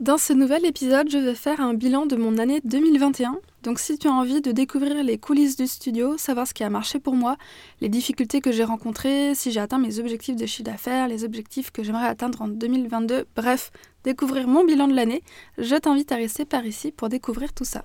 Dans ce nouvel épisode, je vais faire un bilan de mon année 2021. Donc si tu as envie de découvrir les coulisses du studio, savoir ce qui a marché pour moi, les difficultés que j'ai rencontrées, si j'ai atteint mes objectifs de chiffre d'affaires, les objectifs que j'aimerais atteindre en 2022, bref, découvrir mon bilan de l'année, je t'invite à rester par ici pour découvrir tout ça.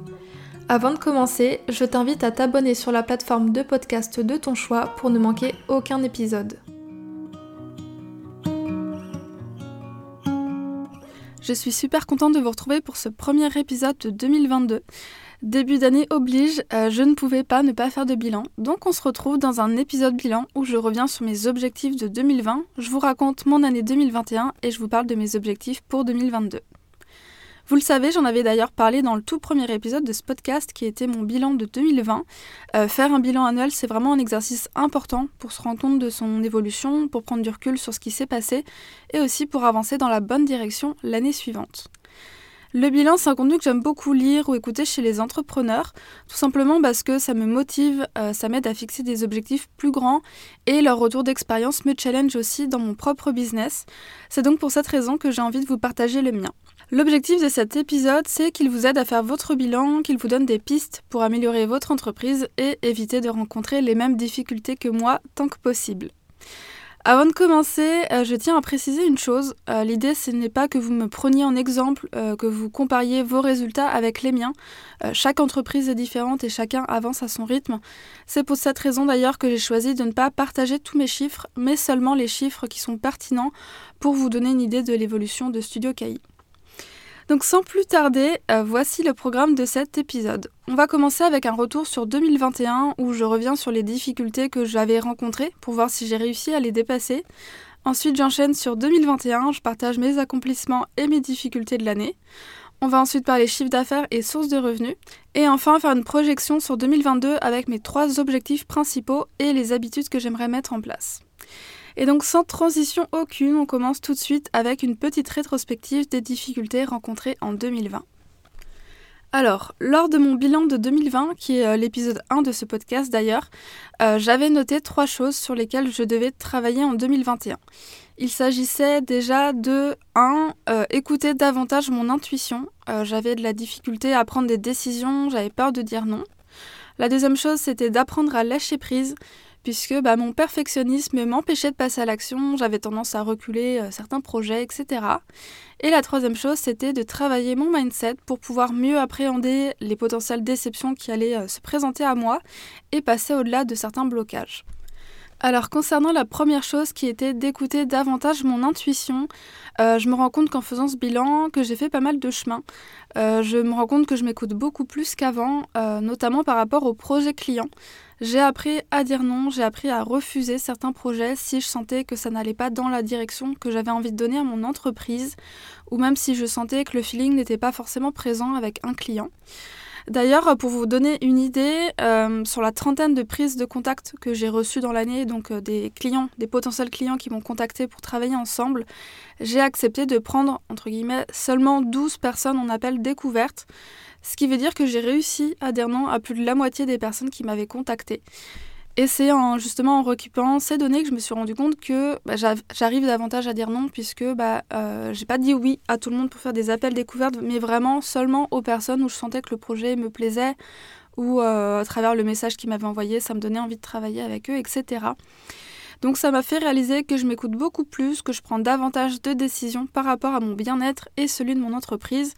Avant de commencer, je t'invite à t'abonner sur la plateforme de podcast de ton choix pour ne manquer aucun épisode. Je suis super contente de vous retrouver pour ce premier épisode de 2022. Début d'année oblige, euh, je ne pouvais pas ne pas faire de bilan, donc on se retrouve dans un épisode bilan où je reviens sur mes objectifs de 2020, je vous raconte mon année 2021 et je vous parle de mes objectifs pour 2022. Vous le savez, j'en avais d'ailleurs parlé dans le tout premier épisode de ce podcast qui était mon bilan de 2020. Euh, faire un bilan annuel, c'est vraiment un exercice important pour se rendre compte de son évolution, pour prendre du recul sur ce qui s'est passé et aussi pour avancer dans la bonne direction l'année suivante. Le bilan, c'est un contenu que j'aime beaucoup lire ou écouter chez les entrepreneurs, tout simplement parce que ça me motive, euh, ça m'aide à fixer des objectifs plus grands et leur retour d'expérience me challenge aussi dans mon propre business. C'est donc pour cette raison que j'ai envie de vous partager le mien. L'objectif de cet épisode, c'est qu'il vous aide à faire votre bilan, qu'il vous donne des pistes pour améliorer votre entreprise et éviter de rencontrer les mêmes difficultés que moi tant que possible. Avant de commencer, euh, je tiens à préciser une chose. Euh, l'idée, ce n'est pas que vous me preniez en exemple, euh, que vous compariez vos résultats avec les miens. chaque entreprise est différente et chacun avance à son rythme. C'est pour cette raison d'ailleurs que j'ai choisi de ne pas partager tous mes chiffres, mais seulement les chiffres qui sont pertinents pour vous donner une idée de l'évolution de Studio KI. Donc sans plus tarder, euh, voici le programme de cet épisode. On va commencer avec un retour sur 2021 où je reviens sur les difficultés que j'avais rencontrées pour voir si j'ai réussi à les dépasser. Ensuite j'enchaîne sur 2021, je partage mes accomplissements et mes difficultés de l'année. On va ensuite parler chiffre d'affaires et sources de revenus. Et enfin faire une projection sur 2022 avec mes trois objectifs principaux et les habitudes que j'aimerais mettre en place. Et donc sans transition aucune, on commence tout de suite avec une petite rétrospective des difficultés rencontrées en 2020. Alors, lors de mon bilan de 2020, qui est euh, l'épisode 1 de ce podcast d'ailleurs, euh, j'avais noté trois choses sur lesquelles je devais travailler en 2021. Il s'agissait déjà de 1. Euh, écouter davantage mon intuition. j'avais de la difficulté à prendre des décisions, j'avais peur de dire non. La deuxième chose, c'était d'apprendre à lâcher prise puisque bah, mon perfectionnisme m'empêchait de passer à l'action, j'avais tendance à reculer euh, certains projets, etc. Et la troisième chose, c'était de travailler mon mindset pour pouvoir mieux appréhender les potentielles déceptions qui allaient euh, se présenter à moi et passer au-delà de certains blocages. Alors concernant la première chose qui était d'écouter davantage mon intuition, euh, je me rends compte qu'en faisant ce bilan, que j'ai fait pas mal de chemin. je me rends compte que je m'écoute beaucoup plus qu'avant, notamment par rapport aux projets clients. J'ai appris à dire non, j'ai appris à refuser certains projets si je sentais que ça n'allait pas dans la direction que j'avais envie de donner à mon entreprise, ou même si je sentais que le feeling n'était pas forcément présent avec un client. D'ailleurs, pour vous donner une idée, euh, sur la trentaine de prises de contact que j'ai reçues dans l'année, donc euh, des clients, des potentiels clients qui m'ont contacté pour travailler ensemble, j'ai accepté de prendre, entre guillemets, seulement 12 personnes en appel découverte. Ce qui veut dire que j'ai réussi à dire à plus de la moitié des personnes qui m'avaient contacté. Et c'est en, justement en récupérant ces données que je me suis rendu compte que bah, j'arrive davantage à dire non puisque bah, euh, j'ai pas dit oui à tout le monde pour faire des appels découvertes, mais vraiment seulement aux personnes où je sentais que le projet me plaisait ou euh, à travers le message qu'ils m'avaient envoyé, ça me donnait envie de travailler avec eux, etc. Donc ça m'a fait réaliser que je m'écoute beaucoup plus, que je prends davantage de décisions par rapport à mon bien-être et celui de mon entreprise,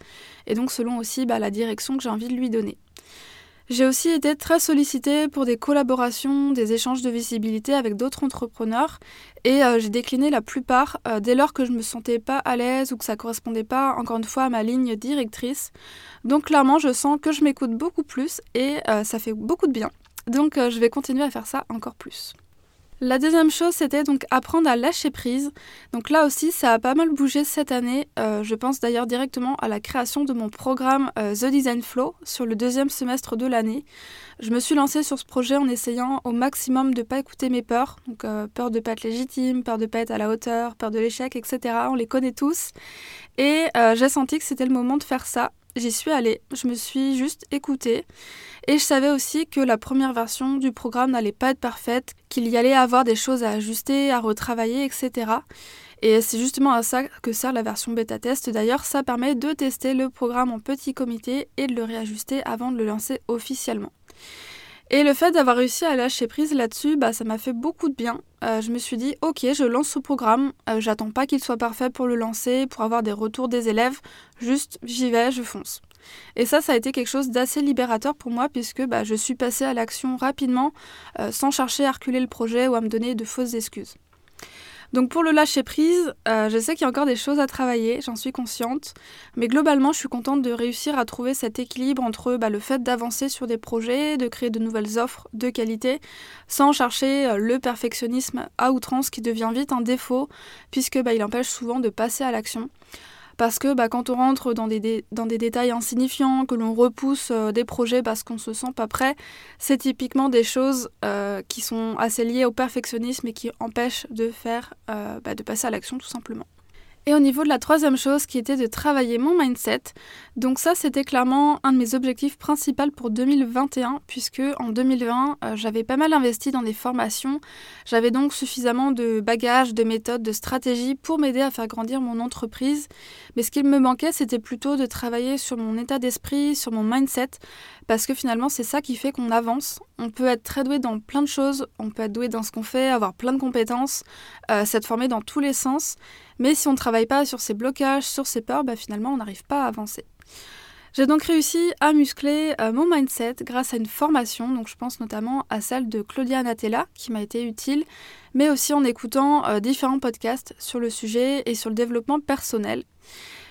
et donc selon aussi bah, la direction que j'ai envie de lui donner. J'ai aussi été très sollicitée pour des collaborations, des échanges de visibilité avec d'autres entrepreneurs et euh, j'ai décliné la plupart euh, dès lors que je me sentais pas à l'aise ou que ça correspondait pas encore une fois à ma ligne directrice. Donc clairement, je sens que je m'écoute beaucoup plus et euh, ça fait beaucoup de bien. Donc je vais continuer à faire ça encore plus. La deuxième chose, c'était donc apprendre à lâcher prise. Donc là aussi, ça a pas mal bougé cette année. Euh, je pense d'ailleurs directement à la création de mon programme euh, The Design Flow sur le deuxième semestre de l'année. Je me suis lancée sur ce projet en essayant au maximum de ne pas écouter mes peurs. Donc euh, peur de pas être légitime, peur de pas être à la hauteur, peur de l'échec, etc. On les connaît tous. Et j'ai senti que c'était le moment de faire ça. J'y suis allée, je me suis juste écoutée et je savais aussi que la première version du programme n'allait pas être parfaite, qu'il y allait avoir des choses à ajuster, à retravailler, etc. Et c'est justement à ça que sert la version bêta test. D'ailleurs, ça permet de tester le programme en petit comité et de le réajuster avant de le lancer officiellement. Et le fait d'avoir réussi à lâcher prise là-dessus, bah, ça m'a fait beaucoup de bien. Euh, je me suis dit, ok, je lance ce programme, euh, j'attends pas qu'il soit parfait pour le lancer, pour avoir des retours des élèves, juste j'y vais, je fonce. Et ça, ça a été quelque chose d'assez libérateur pour moi, puisque bah, je suis passée à l'action rapidement, euh, sans chercher à reculer le projet ou à me donner de fausses excuses. Donc pour le lâcher prise, euh, je sais qu'il y a encore des choses à travailler, j'en suis consciente, mais globalement je suis contente de réussir à trouver cet équilibre entre bah, le fait d'avancer sur des projets, de créer de nouvelles offres de qualité, sans chercher euh, le perfectionnisme à outrance qui devient vite un défaut, puisque bah, empêche souvent de passer à l'action parce que bah, quand on rentre dans des, dans des détails insignifiants, que l'on repousse euh, des projets parce qu'on se sent pas prêt, c'est typiquement des choses euh, qui sont assez liées au perfectionnisme et qui empêchent de faire, euh, bah, de passer à l'action tout simplement. Et au niveau de la troisième chose qui était de travailler mon mindset, donc ça c'était clairement un de mes objectifs principaux pour 2021 puisque en 2020 euh, j'avais pas mal investi dans des formations, j'avais donc suffisamment de bagages, de méthodes, de stratégies pour m'aider à faire grandir mon entreprise, mais ce qu'il me manquait c'était plutôt de travailler sur mon état d'esprit, sur mon mindset parce que finalement c'est ça qui fait qu'on avance. On peut être très doué dans plein de choses, on peut être doué dans ce qu'on fait, avoir plein de compétences, euh, s'être formé dans tous les sens, mais si on ne travaille pas sur ces blocages, sur ces peurs, bah, finalement on n'arrive pas à avancer. J'ai donc réussi à muscler euh, mon mindset grâce à une formation, donc je pense notamment à celle de Claudia Natella qui m'a été utile, mais aussi en écoutant euh, différents podcasts sur le sujet et sur le développement personnel.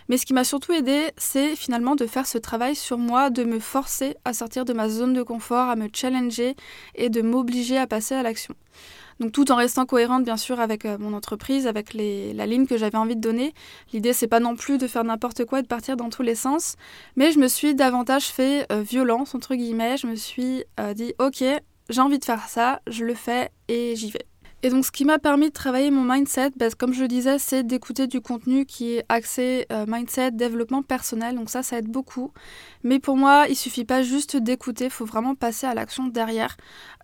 Mais ce qui m'a surtout aidé, c'est finalement de faire ce travail sur moi, de me forcer à sortir de ma zone de confort, à me challenger et de m'obliger à passer à l'action. Donc tout en restant cohérente bien sûr avec euh, mon entreprise, avec la ligne que j'avais envie de donner. L'idée c'est pas non plus de faire n'importe quoi et de partir dans tous les sens, mais je me suis davantage fait euh, violence entre guillemets. Je me suis euh, dit ok j'ai envie de faire ça, je le fais et j'y vais. Et donc, ce qui m'a permis de travailler mon mindset, bah, comme je le disais, c'est d'écouter du contenu qui est axé euh, mindset, développement personnel. Donc ça, ça aide beaucoup. Mais pour moi, il suffit pas juste d'écouter, il faut vraiment passer à l'action derrière.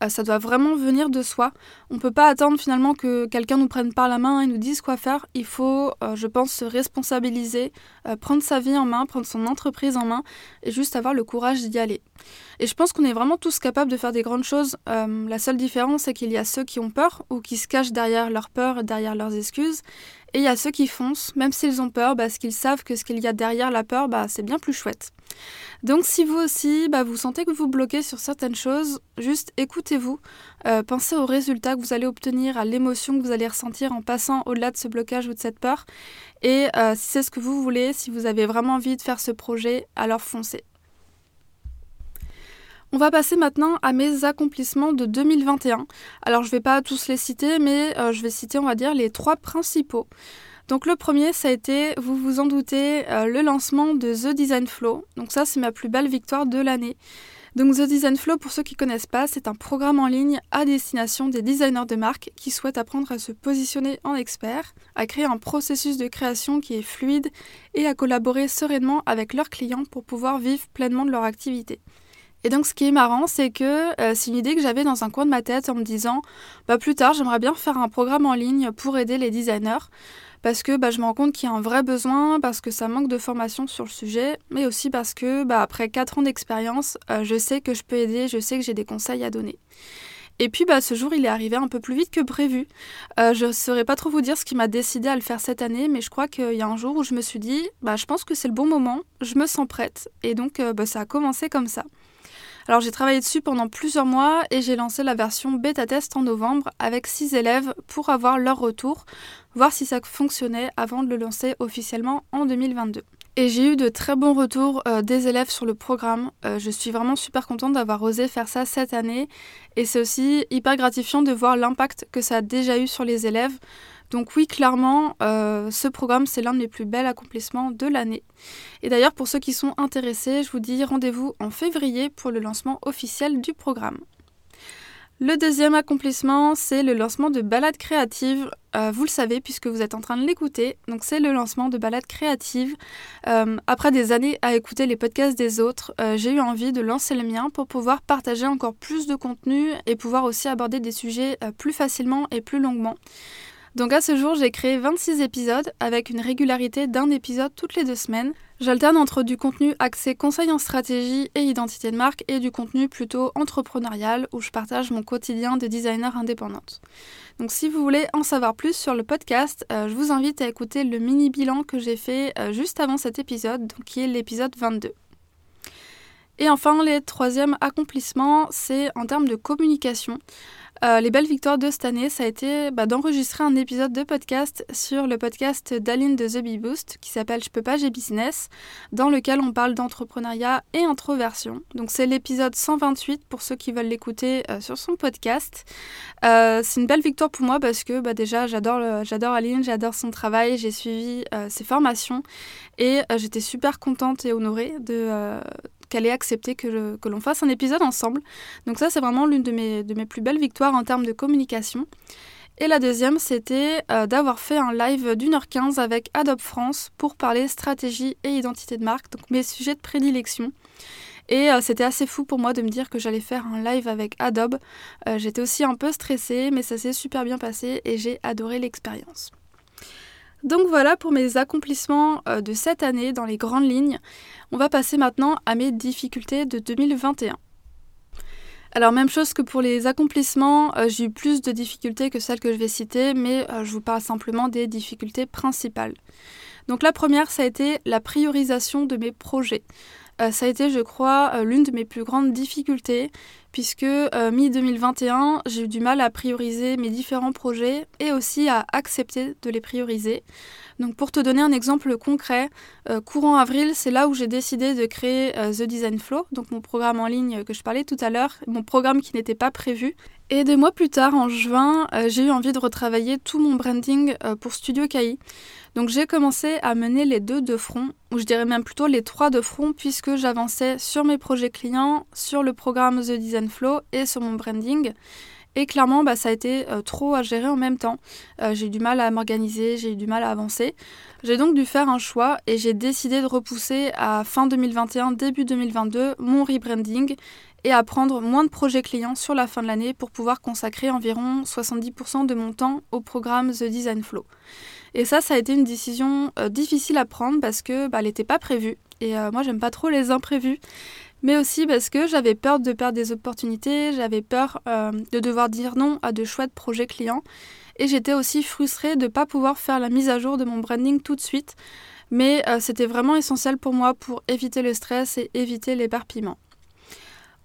Euh, ça doit vraiment venir de soi. On peut pas attendre finalement que quelqu'un nous prenne par la main et nous dise quoi faire. Il faut, euh, je pense, se responsabiliser, prendre sa vie en main, prendre son entreprise en main et juste avoir le courage d'y aller. Et je pense qu'on est vraiment tous capables de faire des grandes choses. la seule différence, c'est qu'il y a ceux qui ont peur ou qui se cachent derrière leur peur, derrière leurs excuses. Et il y a ceux qui foncent, même s'ils ont peur, parce qu'ils savent que ce qu'il y a derrière la peur, bah, c'est bien plus chouette. Donc si vous aussi, bah, vous sentez que vous bloquez sur certaines choses, juste écoutez-vous, euh, pensez aux résultats que vous allez obtenir, à l'émotion que vous allez ressentir en passant au-delà de ce blocage ou de cette peur. Et euh, si c'est ce que vous voulez, si vous avez vraiment envie de faire ce projet, alors foncez. On va passer maintenant à mes accomplissements de 2021. Alors je ne vais pas tous les citer, mais euh, je vais citer, on va dire, les trois principaux. Donc le premier, ça a été, vous vous en doutez, euh, le lancement de The Design Flow. Donc ça, c'est ma plus belle victoire de l'année. Donc The Design Flow, pour ceux qui ne connaissent pas, c'est un programme en ligne à destination des designers de marque qui souhaitent apprendre à se positionner en expert, à créer un processus de création qui est fluide et à collaborer sereinement avec leurs clients pour pouvoir vivre pleinement de leur activité. Et donc ce qui est marrant, c'est que euh, c'est une idée que j'avais dans un coin de ma tête en me disant, bah, plus tard, j'aimerais bien faire un programme en ligne pour aider les designers, parce que bah, je me rends compte qu'il y a un vrai besoin, parce que ça manque de formation sur le sujet, mais aussi parce que bah, après 4 ans d'expérience, euh, je sais que je peux aider, je sais que j'ai des conseils à donner. Et puis bah, ce jour, il est arrivé un peu plus vite que prévu. Euh, je ne saurais pas trop vous dire ce qui m'a décidé à le faire cette année, mais je crois qu'il y a un jour où je me suis dit, bah, je pense que c'est le bon moment, je me sens prête. Et donc bah, ça a commencé comme ça. Alors j'ai travaillé dessus pendant plusieurs mois et j'ai lancé la version bêta test en novembre avec 6 élèves pour avoir leur retour, voir si ça fonctionnait avant de le lancer officiellement en 2022. Et j'ai eu de très bons retours euh, des élèves sur le programme. Euh, je suis vraiment super contente d'avoir osé faire ça cette année. Et c'est aussi hyper gratifiant de voir l'impact que ça a déjà eu sur les élèves. Donc oui, clairement, euh, ce programme, c'est l'un de mes plus bels accomplissements de l'année. Et d'ailleurs, pour ceux qui sont intéressés, je vous dis rendez-vous en février pour le lancement officiel du programme. Le deuxième accomplissement, c'est le lancement de Balade Créative. Euh, vous le savez puisque vous êtes en train de l'écouter. Donc c'est le lancement de Balade Créative. Euh, après des années à écouter les podcasts des autres, j'ai eu envie de lancer le mien pour pouvoir partager encore plus de contenu et pouvoir aussi aborder des sujets plus facilement et plus longuement. Donc à ce jour, j'ai créé 26 épisodes avec une régularité d'un épisode toutes les deux semaines. J'alterne entre du contenu axé conseil en stratégie et identité de marque et du contenu plutôt entrepreneurial où je partage mon quotidien de designer indépendante. Donc si vous voulez en savoir plus sur le podcast, euh, je vous invite à écouter le mini bilan que j'ai fait euh, juste avant cet épisode, donc qui est l'épisode 22. Et enfin, le troisième accomplissement, c'est en termes de communication. Euh, les belles victoires de cette année, ça a été bah, d'enregistrer un épisode de podcast sur le podcast d'Aline de The Bee Boost qui s'appelle Je peux pas, j'ai business, dans lequel on parle d'entrepreneuriat et introversion. Donc c'est l'épisode 128 pour ceux qui veulent l'écouter euh, sur son podcast. Euh, c'est une belle victoire pour moi parce que bah, déjà j'adore, j'adore Aline, j'adore son travail, j'ai suivi ses formations et j'étais super contente et honorée de qu'elle ait accepté que, l'on fasse un épisode ensemble. Donc ça, c'est vraiment l'une de mes, de mes plus belles victoires en termes de communication. Et la deuxième, c'était euh, d'avoir fait un live d'une heure quinze avec Adobe France pour parler stratégie et identité de marque, donc mes sujets de prédilection. Et euh, c'était assez fou pour moi de me dire que j'allais faire un live avec Adobe. Euh, j'étais aussi un peu stressée, mais ça s'est super bien passé et j'ai adoré l'expérience. Donc voilà pour mes accomplissements euh, de cette année dans les grandes lignes. On va passer maintenant à mes difficultés de 2021. Alors même chose que pour les accomplissements, euh, j'ai eu plus de difficultés que celles que je vais citer, mais euh, je vous parle simplement des difficultés principales. Donc la première, ça a été la priorisation de mes projets. Ça a été, je crois, l'une de mes plus grandes difficultés puisque euh, mi-2021, j'ai eu du mal à prioriser mes différents projets et aussi à accepter de les prioriser. Donc pour te donner un exemple concret, euh, courant avril, c'est là où j'ai décidé de créer euh, The Design Flow, donc mon programme en ligne que je parlais tout à l'heure, mon programme qui n'était pas prévu. Et des mois plus tard, en juin, j'ai eu envie de retravailler tout mon branding pour Studio KI. Donc j'ai commencé à mener les deux de front, ou je dirais même plutôt les trois de front, puisque j'avançais sur mes projets clients, sur le programme The Design Flow et sur mon branding. Et clairement, bah, ça a été euh, trop à gérer en même temps. Euh, j'ai eu du mal à m'organiser, j'ai eu du mal à avancer. J'ai donc dû faire un choix et j'ai décidé de repousser à fin 2021, début 2022 mon rebranding et à prendre moins de projets clients sur la fin de l'année pour pouvoir consacrer environ 70% de mon temps au programme The Design Flow. Et ça, ça a été une décision euh, difficile à prendre parce que bah, n'était pas prévue. Et euh, moi, j'aime pas trop les imprévus. Mais aussi parce que j'avais peur de perdre des opportunités, j'avais peur euh, de devoir dire non à de chouettes projets clients. Et j'étais aussi frustrée de ne pas pouvoir faire la mise à jour de mon branding tout de suite. Mais c'était vraiment essentiel pour moi pour éviter le stress et éviter l'éparpillement.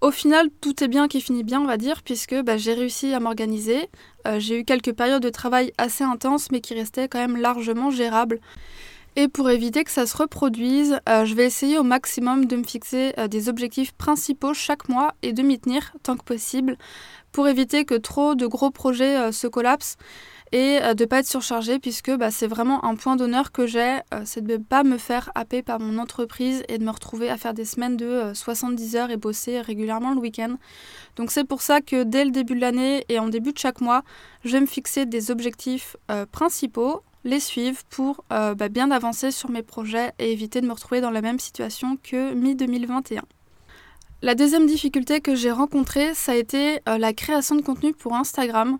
Au final, tout est bien qui finit bien, on va dire, puisque bah, j'ai réussi à m'organiser. Euh, j'ai eu quelques périodes de travail assez intenses, mais qui restaient quand même largement gérables. Et pour éviter que ça se reproduise, euh, je vais essayer au maximum de me fixer euh, des objectifs principaux chaque mois et de m'y tenir tant que possible pour éviter que trop de gros projets se collapsent et euh, de ne pas être surchargée puisque bah, c'est vraiment un point d'honneur que j'ai, euh, c'est de ne pas me faire happer par mon entreprise et de me retrouver à faire des semaines de 70 euh, heures et bosser régulièrement le week-end. Donc c'est pour ça que dès le début de l'année et en début de chaque mois, je vais me fixer des objectifs principaux les suivre pour bah, bien avancer sur mes projets et éviter de me retrouver dans la même situation que mi-2021. La deuxième difficulté que j'ai rencontrée, ça a été la création de contenu pour Instagram.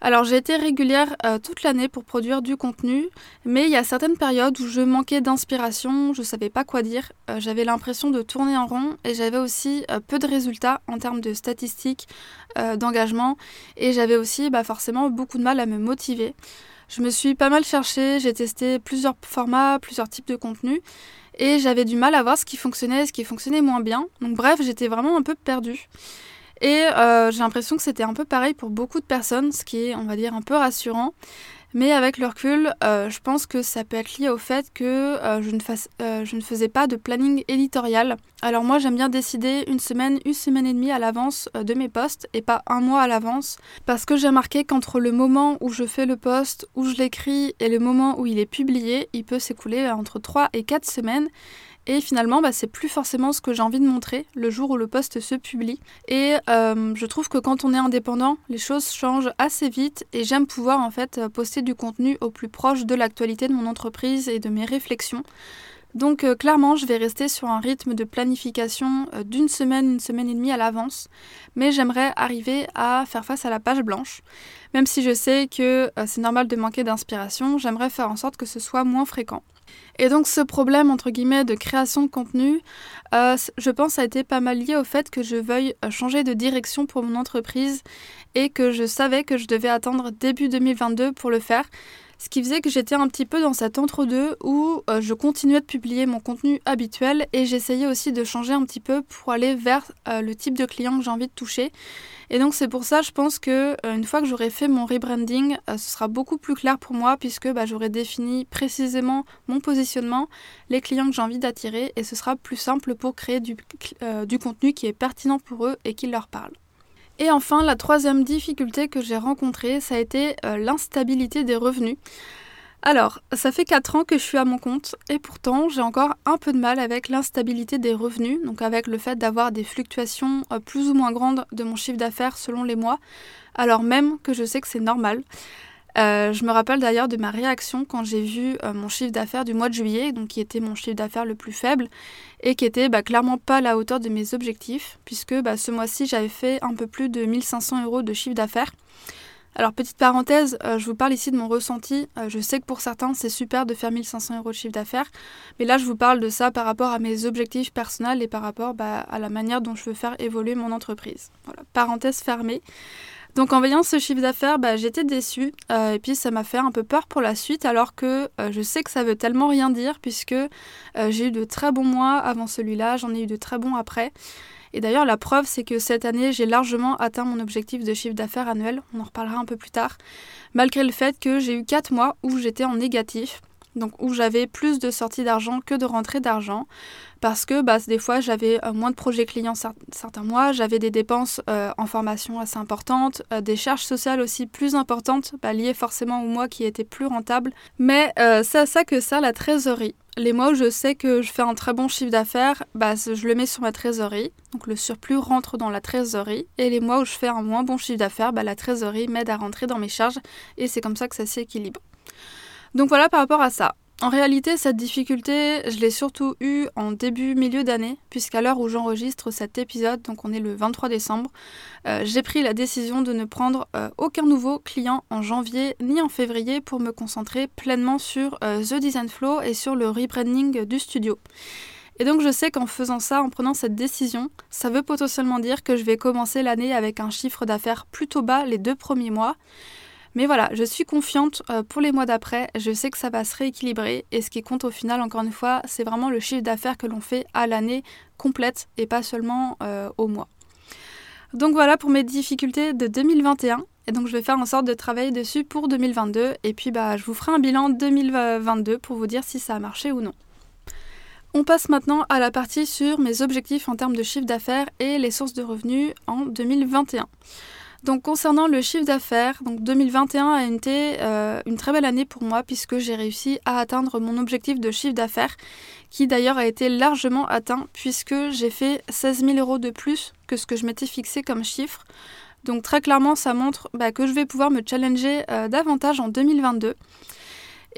Alors j'ai été régulière euh, toute l'année pour produire du contenu, mais il y a certaines périodes où je manquais d'inspiration, je ne savais pas quoi dire, euh, j'avais l'impression de tourner en rond et j'avais aussi euh, peu de résultats en termes de statistiques, d'engagement et j'avais aussi bah, forcément beaucoup de mal à me motiver. Je me suis pas mal cherchée, j'ai testé plusieurs formats, plusieurs types de contenus et j'avais du mal à voir ce qui fonctionnait et ce qui fonctionnait moins bien. Donc bref, j'étais vraiment un peu perdue. Et euh, j'ai l'impression que c'était un peu pareil pour beaucoup de personnes, ce qui est, on va dire, un peu rassurant. Mais avec le recul, euh, je pense que ça peut être lié au fait que euh, je, ne euh, je, ne faisais pas de planning éditorial. Alors moi j'aime bien décider une semaine, une semaine et demie à l'avance de mes posts et pas un mois à l'avance. Parce que j'ai remarqué qu'entre le moment où je fais le post, où je l'écris et le moment où il est publié, il peut s'écouler entre 3 et 4 semaines. Et finalement, bah, c'est plus forcément ce que j'ai envie de montrer le jour où le post se publie. Et euh, je trouve que quand on est indépendant, les choses changent assez vite et j'aime pouvoir en fait poster du contenu au plus proche de l'actualité de mon entreprise et de mes réflexions. Donc euh, clairement, je vais rester sur un rythme de planification euh, d'une semaine, une semaine et demie à l'avance, mais j'aimerais arriver à faire face à la page blanche. Même si je sais que c'est normal de manquer d'inspiration, j'aimerais faire en sorte que ce soit moins fréquent. Et donc ce problème, entre guillemets, de création de contenu, euh, je pense a été pas mal lié au fait que je veuille euh, changer de direction pour mon entreprise et que je savais que je devais attendre début 2022 pour le faire. Ce qui faisait que j'étais un petit peu dans cet entre-deux où euh, je continuais de publier mon contenu habituel et j'essayais aussi de changer un petit peu pour aller vers le type de client que j'ai envie de toucher. Et donc c'est pour ça, je pense que euh, une fois que j'aurai fait mon rebranding, euh, ce sera beaucoup plus clair pour moi puisque bah, j'aurai défini précisément mon positionnement, les clients que j'ai envie d'attirer et ce sera plus simple pour créer euh, du contenu qui est pertinent pour eux et qui leur parle. Et enfin, la troisième difficulté que j'ai rencontrée, ça a été l'instabilité des revenus. Alors, ça fait 4 ans que je suis à mon compte et pourtant j'ai encore un peu de mal avec l'instabilité des revenus, donc avec le fait d'avoir des fluctuations euh, plus ou moins grandes de mon chiffre d'affaires selon les mois, alors même que je sais que c'est normal. Euh, je me rappelle d'ailleurs de ma réaction quand j'ai vu euh, mon chiffre d'affaires du mois de juillet, donc qui était mon chiffre d'affaires le plus faible et qui était bah, clairement pas à la hauteur de mes objectifs, puisque bah, ce mois-ci j'avais fait un peu plus de 1500 euros de chiffre d'affaires. Alors petite parenthèse, euh, je vous parle ici de mon ressenti. Je sais que pour certains c'est super de faire 1500 euros de chiffre d'affaires, mais là je vous parle de ça par rapport à mes objectifs personnels et par rapport bah, à la manière dont je veux faire évoluer mon entreprise. Voilà, parenthèse fermée. Donc en voyant ce chiffre d'affaires, bah, j'étais déçue euh, et puis ça m'a fait un peu peur pour la suite alors que je sais que ça veut tellement rien dire puisque j'ai eu de très bons mois avant celui-là, j'en ai eu de très bons après. Et d'ailleurs, la preuve, c'est que cette année, j'ai largement atteint mon objectif de chiffre d'affaires annuel. On en reparlera un peu plus tard. Malgré le fait que j'ai eu 4 mois où j'étais en négatif. Donc où j'avais plus de sorties d'argent que de rentrées d'argent. Parce que bah, des fois, j'avais euh, moins de projets clients certains mois, j'avais des dépenses euh, en formation assez importantes, euh, des charges sociales aussi plus importantes, bah, liées forcément au mois qui étaient plus rentables. Mais c'est à ça que sert la trésorerie les mois où je sais que je fais un très bon chiffre d'affaires, bah, je le mets sur ma trésorerie. Donc le surplus rentre dans la trésorerie. Et les mois où je fais un moins bon chiffre d'affaires, bah, la trésorerie m'aide à rentrer dans mes charges. Et c'est comme ça que ça s'équilibre. Donc voilà par rapport à ça. En réalité, cette difficulté, je l'ai surtout eue en début, milieu d'année, puisqu'à l'heure où j'enregistre cet épisode, donc on est le 23 décembre, euh, j'ai pris la décision de ne prendre euh, aucun nouveau client en janvier ni en février pour me concentrer pleinement sur euh, The Design Flow et sur le rebranding du studio. Et donc je sais qu'en faisant ça, en prenant cette décision, ça veut potentiellement dire que je vais commencer l'année avec un chiffre d'affaires plutôt bas les deux premiers mois, mais voilà, je suis confiante euh, pour les mois d'après. Je sais que ça va se rééquilibrer. Et ce qui compte au final, encore une fois, c'est vraiment le chiffre d'affaires que l'on fait à l'année complète et pas seulement euh, au mois. Donc voilà pour mes difficultés de 2021. Et donc je vais faire en sorte de travailler dessus pour 2022. Et puis bah, je vous ferai un bilan 2022 pour vous dire si ça a marché ou non. On passe maintenant à la partie sur mes objectifs en termes de chiffre d'affaires et les sources de revenus en 2021. Donc concernant le chiffre d'affaires, donc 2021 a été euh, une très belle année pour moi puisque j'ai réussi à atteindre mon objectif de chiffre d'affaires qui d'ailleurs a été largement atteint puisque j'ai fait 16 000 euros de plus que ce que je m'étais fixé comme chiffre. Donc très clairement ça montre bah, que je vais pouvoir me challenger euh, davantage en 2022.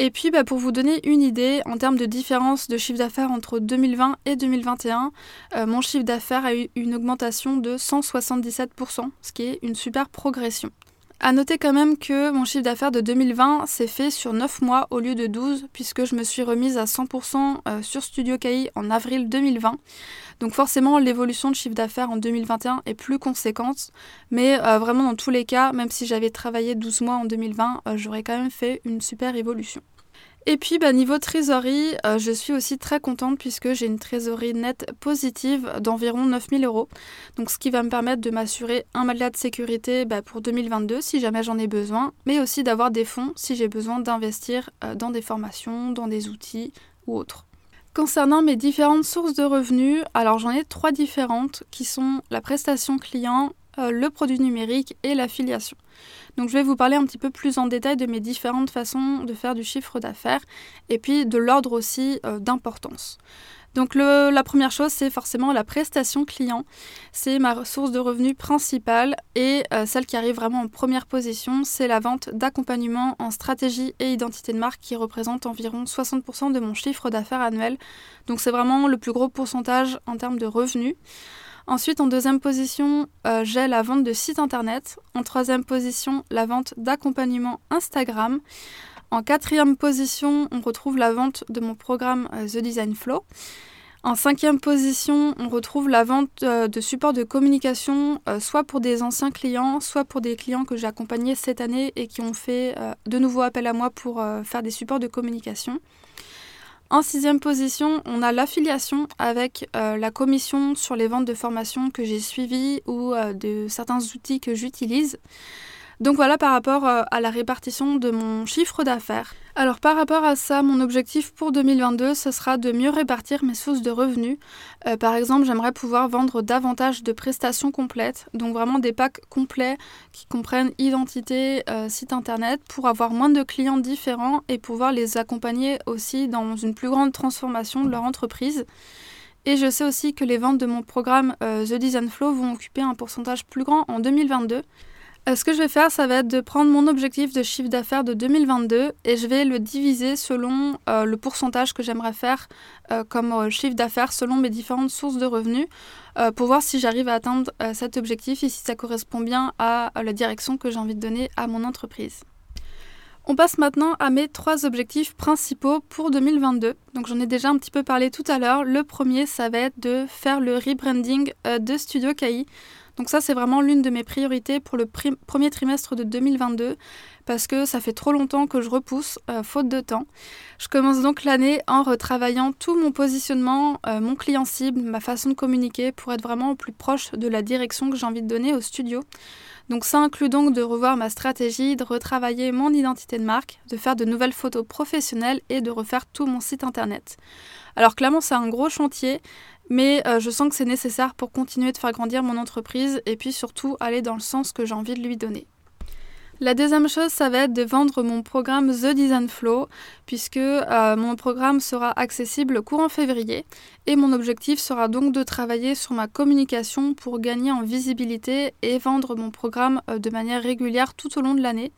Et puis bah, pour vous donner une idée, en termes de différence de chiffre d'affaires entre 2020 et 2021, euh, mon chiffre d'affaires a eu une augmentation de 177%, ce qui est une super progression. A noter quand même que mon chiffre d'affaires de 2020 s'est fait sur 9 mois au lieu de 12, puisque je me suis remise à 100% euh, sur Studio KI en avril 2020. Donc forcément, l'évolution de chiffre d'affaires en 2021 est plus conséquente, mais euh, vraiment dans tous les cas, même si j'avais travaillé 12 mois en 2020, euh, j'aurais quand même fait une super évolution. Et puis, bah, niveau trésorerie, euh, je suis aussi très contente puisque j'ai une trésorerie nette positive d'environ 9000 euros. Donc, ce qui va me permettre de m'assurer un matelas de sécurité bah, pour 2022 si jamais j'en ai besoin, mais aussi d'avoir des fonds si j'ai besoin d'investir euh, dans des formations, dans des outils ou autres. Concernant mes différentes sources de revenus, alors j'en ai trois différentes qui sont la prestation client, le produit numérique et l'affiliation. Donc je vais vous parler un petit peu plus en détail de mes différentes façons de faire du chiffre d'affaires et puis de l'ordre aussi euh, d'importance. Donc la première chose, c'est forcément la prestation client. C'est ma source de revenus principale et euh, celle qui arrive vraiment en première position, c'est la vente d'accompagnement en stratégie et identité de marque qui représente environ 60% de mon chiffre d'affaires annuel. Donc c'est vraiment le plus gros pourcentage en termes de revenus. Ensuite, en deuxième position, euh, j'ai la vente de sites internet. En troisième position, la vente d'accompagnement Instagram. En quatrième position, on retrouve la vente de mon programme euh, The Design Flow. En cinquième position, on retrouve la vente euh, de support de communication, soit pour des anciens clients, soit pour des clients que j'ai accompagnés cette année et qui ont fait de nouveau appel à moi pour faire des supports de communication. En sixième position, on a l'affiliation avec euh, la commission sur les ventes de formation que j'ai suivies ou euh, de certains outils que j'utilise. Donc voilà par rapport euh, à la répartition de mon chiffre d'affaires. Alors par rapport à ça, mon objectif pour 2022, ce sera de mieux répartir mes sources de revenus. Euh, par exemple, j'aimerais pouvoir vendre davantage de prestations complètes, donc vraiment des packs complets qui comprennent identité, euh, site internet, pour avoir moins de clients différents et pouvoir les accompagner aussi dans une plus grande transformation de leur entreprise. Et je sais aussi que les ventes de mon programme The Design Flow vont occuper un pourcentage plus grand en 2022. Euh, ce que je vais faire, ça va être de prendre mon objectif de chiffre d'affaires de 2022 et je vais le diviser selon euh, le pourcentage que j'aimerais faire euh, comme chiffre d'affaires selon mes différentes sources de revenus pour voir si j'arrive à atteindre cet objectif et si ça correspond bien à la direction que j'ai envie de donner à mon entreprise. On passe maintenant à mes trois objectifs principaux pour 2022. Donc j'en ai déjà un petit peu parlé tout à l'heure. Le premier, ça va être de faire le rebranding de Studio KI. Donc ça, c'est vraiment l'une de mes priorités pour le premier trimestre de 2022 parce que ça fait trop longtemps que je repousse, euh, faute de temps. Je commence donc l'année en retravaillant tout mon positionnement, euh, mon client cible, ma façon de communiquer pour être vraiment au plus proche de la direction que j'ai envie de donner au studio. Donc ça inclut donc de revoir ma stratégie, de retravailler mon identité de marque, de faire de nouvelles photos professionnelles et de refaire tout mon site internet. Alors clairement c'est un gros chantier, mais euh, je sens que c'est nécessaire pour continuer de faire grandir mon entreprise et puis surtout aller dans le sens que j'ai envie de lui donner. La deuxième chose, ça va être de vendre mon programme The Design Flow, puisque euh, mon programme sera accessible courant février. Et mon objectif sera donc de travailler sur ma communication pour gagner en visibilité et vendre mon programme euh, de manière régulière tout au long de l'année.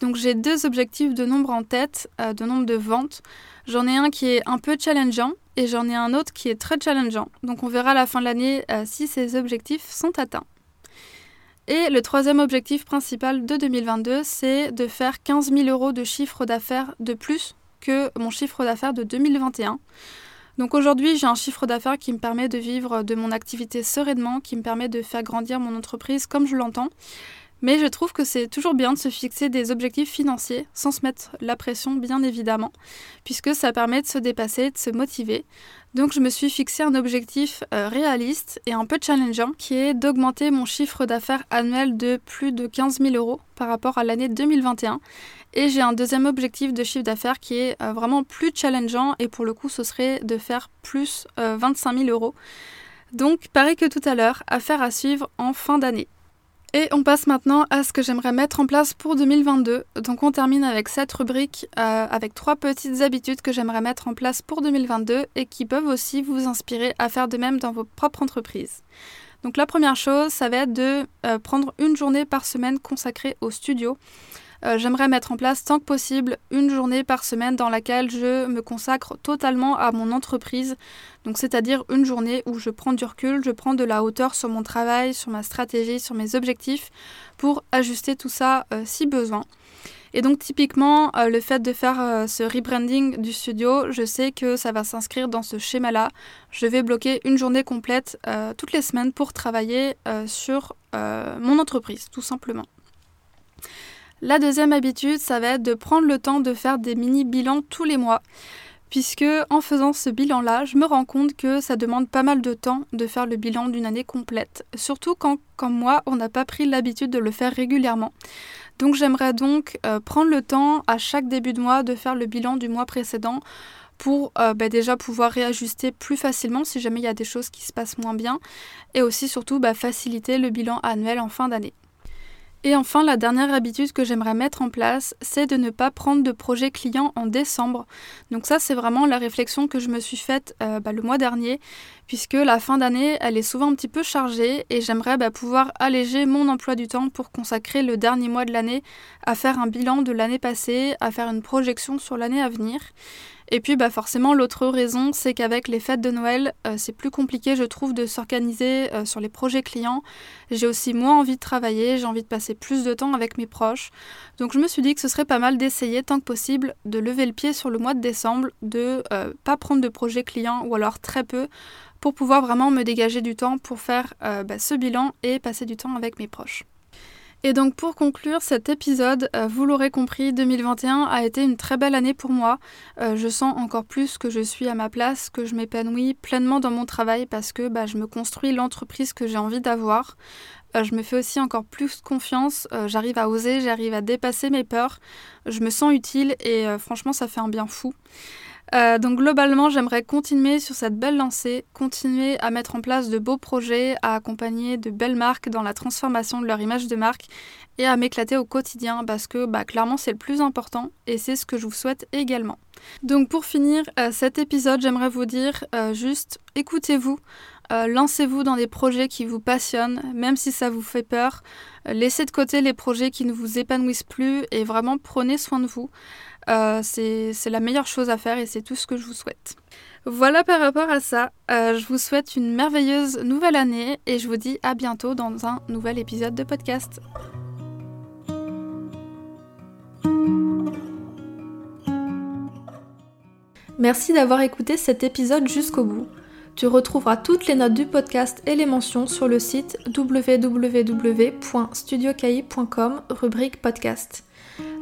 Donc j'ai deux objectifs de nombre en tête, de nombre de ventes. J'en ai un qui est un peu challengeant et j'en ai un autre qui est très challengeant. Donc on verra à la fin de l'année euh, si ces objectifs sont atteints. Et le troisième objectif principal de 2022, c'est de faire 15 000 euros de chiffre d'affaires de plus que mon chiffre d'affaires de 2021. Donc aujourd'hui, j'ai un chiffre d'affaires qui me permet de vivre de mon activité sereinement, qui me permet de faire grandir mon entreprise comme je l'entends. Mais je trouve que c'est toujours bien de se fixer des objectifs financiers sans se mettre la pression, bien évidemment, puisque ça permet de se dépasser, de se motiver. Donc je me suis fixé un objectif euh, réaliste et un peu challengeant qui est d'augmenter mon chiffre d'affaires annuel de plus de 15 000 euros par rapport à l'année 2021. Et j'ai un deuxième objectif de chiffre d'affaires qui est euh, vraiment plus challengeant et pour le coup ce serait de faire plus 25 euh, 000 euros. Donc pareil que tout à l'heure, affaire à suivre en fin d'année. Et on passe maintenant à ce que j'aimerais mettre en place pour 2022. Donc on termine avec cette rubrique euh, avec trois petites habitudes que j'aimerais mettre en place pour 2022 et qui peuvent aussi vous inspirer à faire de même dans vos propres entreprises. Donc la première chose, ça va être de euh, prendre une journée par semaine consacrée au studio. Euh, j'aimerais mettre en place tant que possible une journée par semaine dans laquelle je me consacre totalement à mon entreprise. Donc c'est-à-dire une journée où je prends du recul, je prends de la hauteur sur mon travail, sur ma stratégie, sur mes objectifs pour ajuster tout ça euh, si besoin. Et donc typiquement, euh, le fait de faire ce rebranding du studio, je sais que ça va s'inscrire dans ce schéma-là. Je vais bloquer une journée complète toutes les semaines pour travailler sur mon entreprise, tout simplement. La deuxième habitude, ça va être de prendre le temps de faire des mini bilans tous les mois puisque en faisant ce bilan-là, je me rends compte que ça demande pas mal de temps de faire le bilan d'une année complète, surtout quand, comme moi, on n'a pas pris l'habitude de le faire régulièrement. Donc j'aimerais donc euh, prendre le temps à chaque début de mois de faire le bilan du mois précédent pour euh, bah, déjà pouvoir réajuster plus facilement si jamais il y a des choses qui se passent moins bien et aussi surtout bah, faciliter le bilan annuel en fin d'année. Et enfin, la dernière habitude que j'aimerais mettre en place, c'est de ne pas prendre de projet client en décembre. Donc ça, c'est vraiment la réflexion que je me suis faite euh, bah, le mois dernier, puisque la fin d'année, elle est souvent un petit peu chargée et j'aimerais bah, pouvoir alléger mon emploi du temps pour consacrer le dernier mois de l'année à faire un bilan de l'année passée, à faire une projection sur l'année à venir. Et puis bah forcément l'autre raison c'est qu'avec les fêtes de Noël euh, c'est plus compliqué je trouve de s'organiser euh, sur les projets clients. J'ai aussi moins envie de travailler, j'ai envie de passer plus de temps avec mes proches. Donc je me suis dit que ce serait pas mal d'essayer tant que possible de lever le pied sur le mois de décembre, de euh, pas prendre de projets clients ou alors très peu pour pouvoir vraiment me dégager du temps pour faire bah, ce bilan et passer du temps avec mes proches. Et donc pour conclure cet épisode, euh, vous l'aurez compris, 2021 a été une très belle année pour moi. Euh, je sens encore plus que je suis à ma place, que je m'épanouis pleinement dans mon travail parce que bah, je me construis l'entreprise que j'ai envie d'avoir. Euh, je me fais aussi encore plus confiance, j'arrive à oser, j'arrive à dépasser mes peurs, je me sens utile et franchement ça fait un bien fou. Euh, donc globalement, j'aimerais continuer sur cette belle lancée, continuer à mettre en place de beaux projets, à accompagner de belles marques dans la transformation de leur image de marque et à m'éclater au quotidien parce que bah, clairement c'est le plus important et c'est ce que je vous souhaite également. Donc pour finir euh, cet épisode, j'aimerais vous dire euh, juste écoutez-vous. lancez-vous dans des projets qui vous passionnent, même si ça vous fait peur. laissez de côté les projets qui ne vous épanouissent plus et vraiment prenez soin de vous. Euh, c'est la meilleure chose à faire et c'est tout ce que je vous souhaite. Voilà par rapport à ça, euh, je vous souhaite une merveilleuse nouvelle année et je vous dis à bientôt dans un nouvel épisode de podcast. Merci d'avoir écouté cet épisode jusqu'au bout. Tu retrouveras toutes les notes du podcast et les mentions sur le site www.studiocahi.com rubrique podcast.